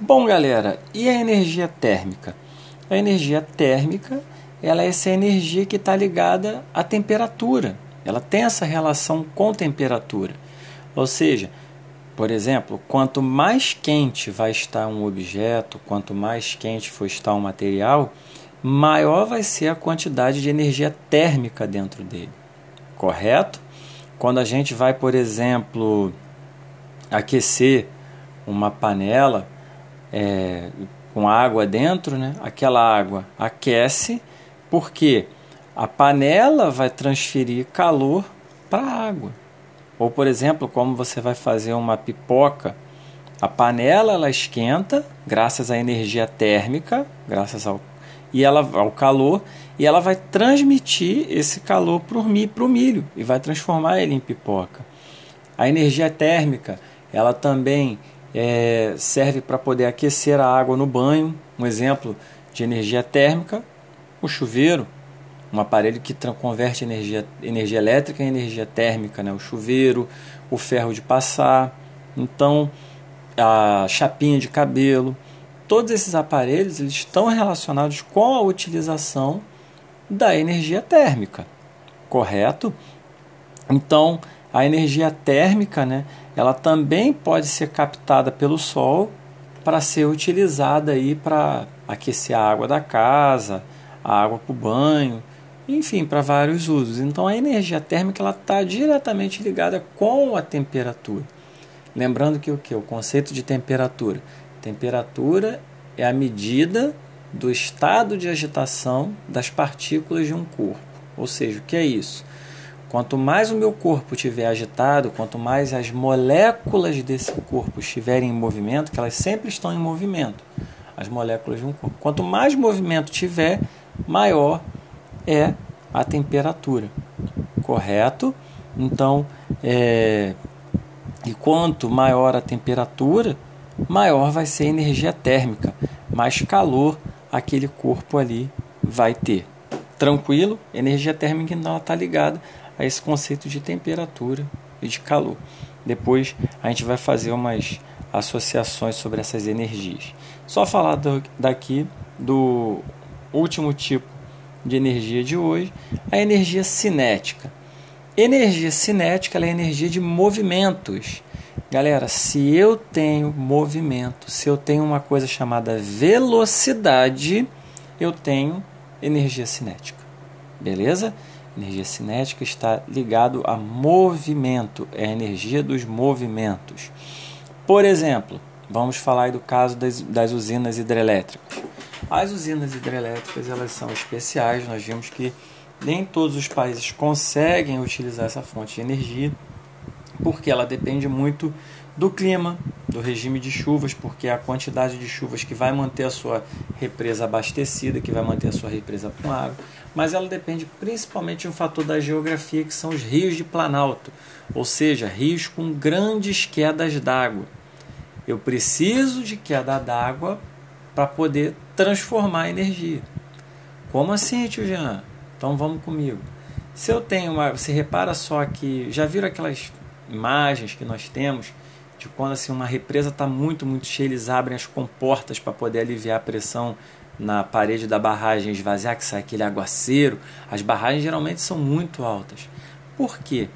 Bom, galera, e a energia térmica? A energia térmica ela é essa energia que está ligada à temperatura. Ela tem essa relação com temperatura. Ou seja, por exemplo, quanto mais quente vai estar um objeto, quanto mais quente for estar um material, maior vai ser a quantidade de energia térmica dentro dele. Correto? Quando a gente vai, por exemplo, aquecer uma panela é, com água dentro, né? aquela água aquece, porque a panela vai transferir calor para a água. Ou, por exemplo, como você vai fazer uma pipoca, a panela ela esquenta graças à energia térmica, graças ao e ela ao calor, e ela vai transmitir esse calor para o milho e vai transformar ele em pipoca. A energia térmica, ela também é, serve para poder aquecer a água no banho. Um exemplo de energia térmica, o chuveiro um aparelho que converte energia, energia elétrica em energia térmica, né? o chuveiro, o ferro de passar, então a chapinha de cabelo, todos esses aparelhos eles estão relacionados com a utilização da energia térmica, correto? Então a energia térmica, né, ela também pode ser captada pelo sol para ser utilizada aí para aquecer a água da casa, a água para o banho, enfim, para vários usos. Então a energia térmica está diretamente ligada com a temperatura. Lembrando que o que? O conceito de temperatura. Temperatura é a medida do estado de agitação das partículas de um corpo. Ou seja, o que é isso? Quanto mais o meu corpo estiver agitado, quanto mais as moléculas desse corpo estiverem em movimento, que elas sempre estão em movimento, as moléculas de um corpo. Quanto mais movimento tiver, maior é a temperatura, correto? Então, é, e quanto maior a temperatura, maior vai ser a energia térmica, mais calor aquele corpo ali vai ter. Tranquilo? Energia térmica então está ligada a esse conceito de temperatura e de calor. Depois a gente vai fazer umas associações sobre essas energias. Só falar do, daqui do último tipo de energia de hoje, a energia cinética. Energia cinética é energia de movimentos. Galera, se eu tenho movimento, se eu tenho uma coisa chamada velocidade, eu tenho energia cinética. Beleza? Energia cinética está ligado a movimento, é a energia dos movimentos. Por exemplo, vamos falar do caso das, das usinas hidrelétricas. As usinas hidrelétricas elas são especiais, nós vimos que nem todos os países conseguem utilizar essa fonte de energia, porque ela depende muito do clima, do regime de chuvas, porque é a quantidade de chuvas que vai manter a sua represa abastecida, que vai manter a sua represa com água, mas ela depende principalmente de um fator da geografia, que são os rios de planalto, ou seja, rios com grandes quedas d'água. Eu preciso de queda d'água para poder transformar a energia. Como assim, tio Jean? Então vamos comigo. Se eu tenho uma. Você repara só que. Já viram aquelas imagens que nós temos de quando assim, uma represa está muito, muito cheia, eles abrem as comportas para poder aliviar a pressão na parede da barragem esvaziar, que sai aquele aguaceiro. As barragens geralmente são muito altas. Por quê?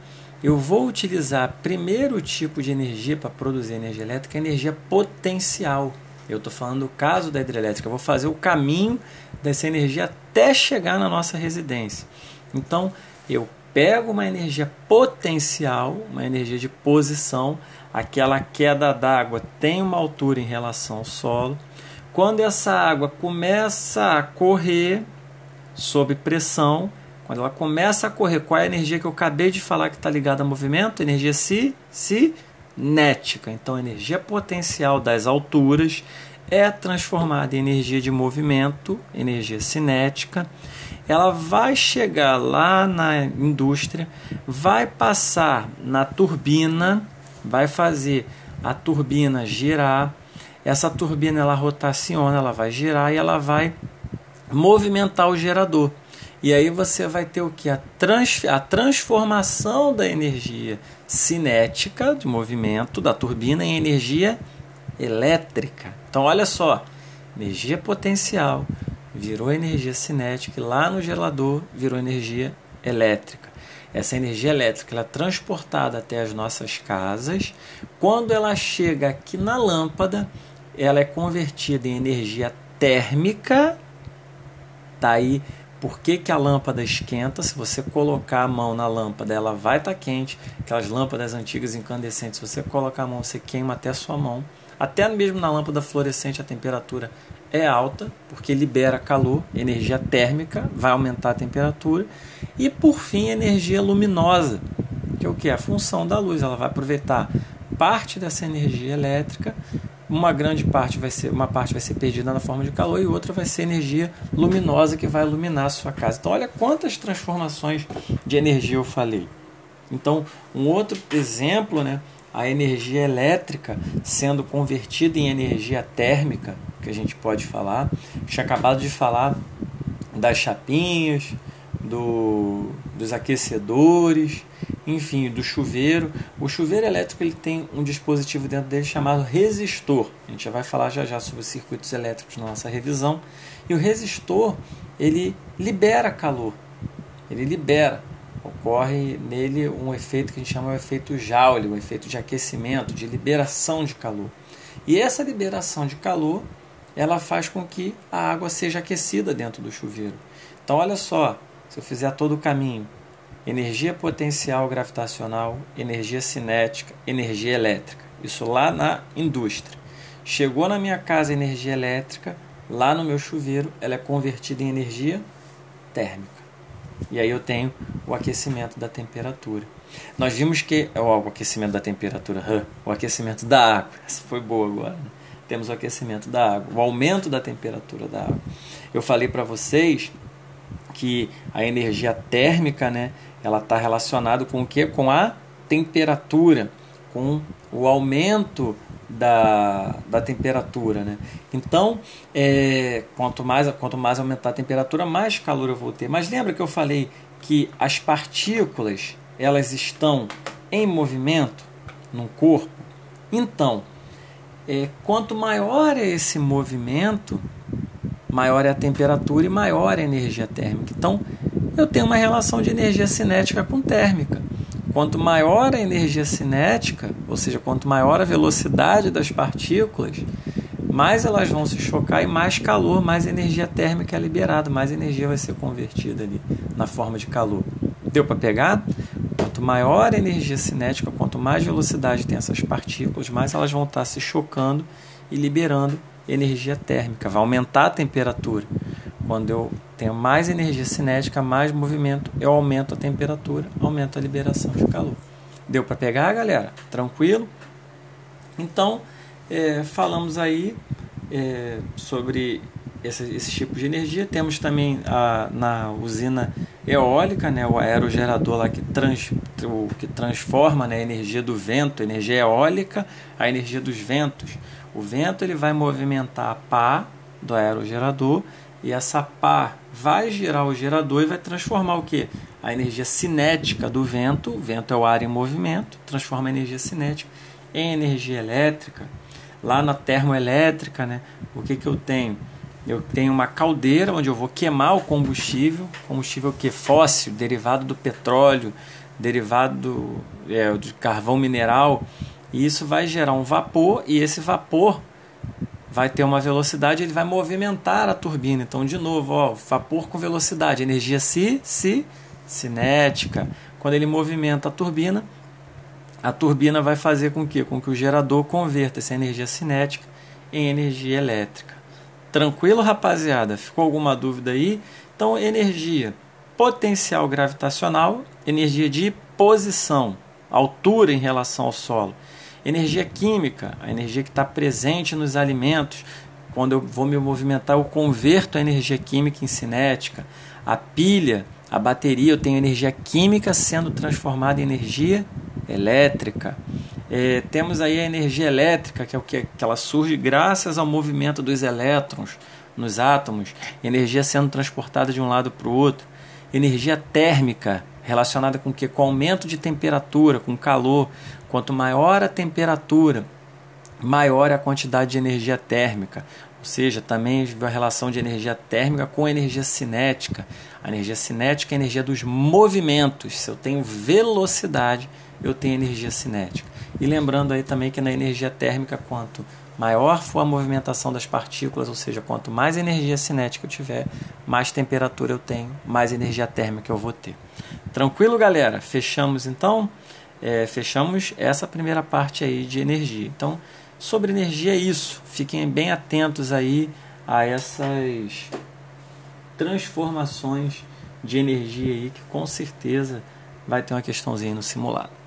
Eu vou utilizar primeiro tipo de energia para produzir energia elétrica, energia potencial. Eu estou falando do caso da hidrelétrica. Eu vou fazer o caminho dessa energia até chegar na nossa residência. Então, eu pego uma energia potencial, uma energia de posição, aquela queda d'água tem uma altura em relação ao solo. Quando essa água começa a correr sob pressão, quando ela começa a correr, qual é a energia que eu acabei de falar que está ligada a movimento? Energia cinética. Então, energia potencial das alturas é transformada em energia de movimento, energia cinética. Ela vai chegar lá na indústria, vai passar na turbina, vai fazer a turbina girar. Essa turbina ela rotaciona, ela vai girar e ela vai movimentar o gerador. E aí você vai ter o que? A, trans, a transformação da energia cinética de movimento da turbina em energia elétrica. Então, olha só, energia potencial virou energia cinética e lá no gerador virou energia elétrica. Essa energia elétrica ela é transportada até as nossas casas. Quando ela chega aqui na lâmpada, ela é convertida em energia térmica. Tá por que, que a lâmpada esquenta? Se você colocar a mão na lâmpada, ela vai estar tá quente. Aquelas lâmpadas antigas incandescentes, se você colocar a mão, você queima até a sua mão. Até mesmo na lâmpada fluorescente a temperatura é alta, porque libera calor, energia térmica, vai aumentar a temperatura. E por fim, energia luminosa, que é o que? A função da luz. Ela vai aproveitar parte dessa energia elétrica, uma grande parte vai ser, uma parte vai ser perdida na forma de calor e outra vai ser energia luminosa que vai iluminar a sua casa. Então olha quantas transformações de energia eu falei. Então, um outro exemplo, né, a energia elétrica sendo convertida em energia térmica, que a gente pode falar. Tinha acabado de falar das chapinhas, do, dos aquecedores, enfim, do chuveiro. O chuveiro elétrico ele tem um dispositivo dentro dele chamado resistor. A gente já vai falar já já sobre os circuitos elétricos na nossa revisão. E o resistor ele libera calor, ele libera ocorre nele um efeito que a gente chama de efeito Joule, um efeito de aquecimento, de liberação de calor. E essa liberação de calor, ela faz com que a água seja aquecida dentro do chuveiro. Então, olha só, se eu fizer todo o caminho, energia potencial gravitacional, energia cinética, energia elétrica, isso lá na indústria. Chegou na minha casa energia elétrica, lá no meu chuveiro, ela é convertida em energia térmica. E aí eu tenho o aquecimento da temperatura. Nós vimos que o aquecimento da temperatura, o aquecimento da água, essa foi boa agora. Né? Temos o aquecimento da água, o aumento da temperatura da água. Eu falei para vocês que a energia térmica, né, ela está relacionada com o que? Com a temperatura, com o aumento da, da temperatura. Né? Então, é, quanto, mais, quanto mais aumentar a temperatura, mais calor eu vou ter. Mas lembra que eu falei que as partículas elas estão em movimento no corpo? Então, é, quanto maior é esse movimento, maior é a temperatura e maior é a energia térmica. Então, eu tenho uma relação de energia cinética com térmica. Quanto maior a energia cinética, ou seja, quanto maior a velocidade das partículas, mais elas vão se chocar e mais calor, mais energia térmica é liberada, mais energia vai ser convertida ali na forma de calor. Deu para pegar? Quanto maior a energia cinética, quanto mais velocidade tem essas partículas, mais elas vão estar se chocando e liberando energia térmica, vai aumentar a temperatura. Quando eu tenho mais energia cinética, mais movimento, eu aumento a temperatura, aumento a liberação de calor. Deu para pegar, galera? Tranquilo? Então, é, falamos aí é, sobre esse, esse, tipo de energia. Temos também a, na usina eólica, né, o aerogerador lá que, trans, o, que transforma né, a energia do vento, energia eólica, a energia dos ventos. O vento ele vai movimentar a pá do aerogerador e essa pá vai girar o gerador e vai transformar o que? A energia cinética do vento, o vento é o ar em movimento, transforma a energia cinética em energia elétrica. Lá na termoelétrica, né, o que, que eu tenho? Eu tenho uma caldeira onde eu vou queimar o combustível, combustível que fóssil, derivado do petróleo, derivado do, é, carvão mineral, e isso vai gerar um vapor e esse vapor vai ter uma velocidade, ele vai movimentar a turbina. Então, de novo, ó, vapor com velocidade, energia ci, ci, cinética. Quando ele movimenta a turbina, a turbina vai fazer com que, com que o gerador converta essa energia cinética em energia elétrica. Tranquilo, rapaziada? Ficou alguma dúvida aí? Então, energia potencial gravitacional, energia de posição, altura em relação ao solo Energia química, a energia que está presente nos alimentos. Quando eu vou me movimentar, eu converto a energia química em cinética. A pilha, a bateria, eu tenho energia química sendo transformada em energia elétrica. É, temos aí a energia elétrica, que é o que, que ela surge graças ao movimento dos elétrons nos átomos, energia sendo transportada de um lado para o outro. Energia térmica, relacionada com o que? Com aumento de temperatura, com calor. Quanto maior a temperatura, maior é a quantidade de energia térmica, ou seja, também a relação de energia térmica com energia cinética. A energia cinética é a energia dos movimentos. Se eu tenho velocidade, eu tenho energia cinética. E lembrando aí também que na energia térmica, quanto maior for a movimentação das partículas, ou seja, quanto mais energia cinética eu tiver, mais temperatura eu tenho, mais energia térmica eu vou ter. Tranquilo, galera? Fechamos então? É, fechamos essa primeira parte aí de energia. Então, sobre energia é isso. Fiquem bem atentos aí a essas transformações de energia aí que com certeza vai ter uma questãozinha no simulado.